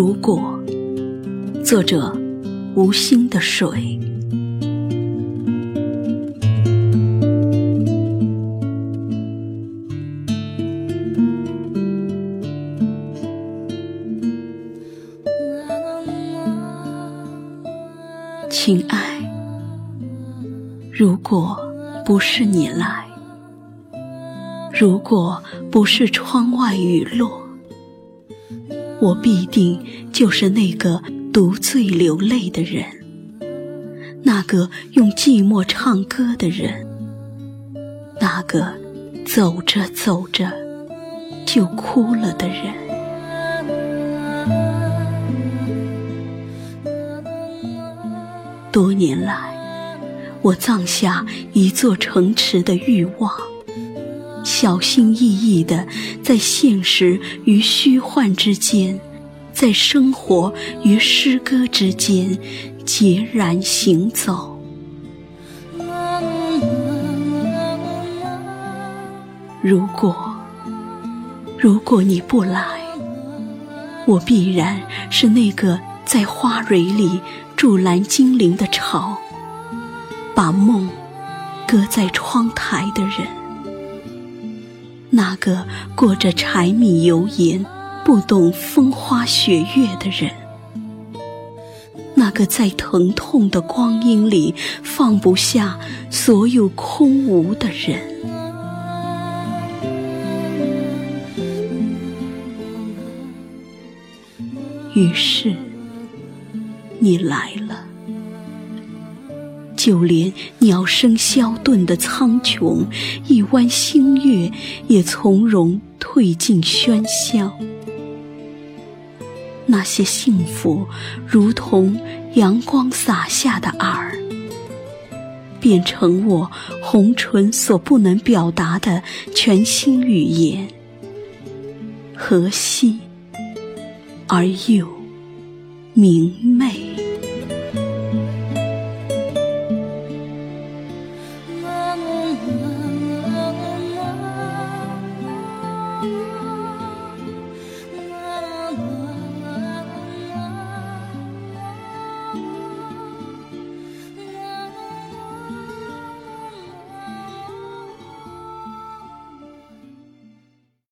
如果作者：无心的水。亲爱，如果不是你来，如果不是窗外雨落，我必定就是那个独醉流泪的人，那个用寂寞唱歌的人，那个走着走着就哭了的人。多年来，我葬下一座城池的欲望。小心翼翼地在现实与虚幻之间，在生活与诗歌之间孑然行走。如果，如果你不来，我必然是那个在花蕊里驻拦精灵的巢，把梦搁在窗台的人。那个过着柴米油盐、不懂风花雪月的人，那个在疼痛的光阴里放不下所有空无的人，于是你来了。就连鸟声消遁的苍穹，一弯星月也从容退进喧嚣。那些幸福，如同阳光洒下的饵，变成我红唇所不能表达的全新语言，和煦而又明媚。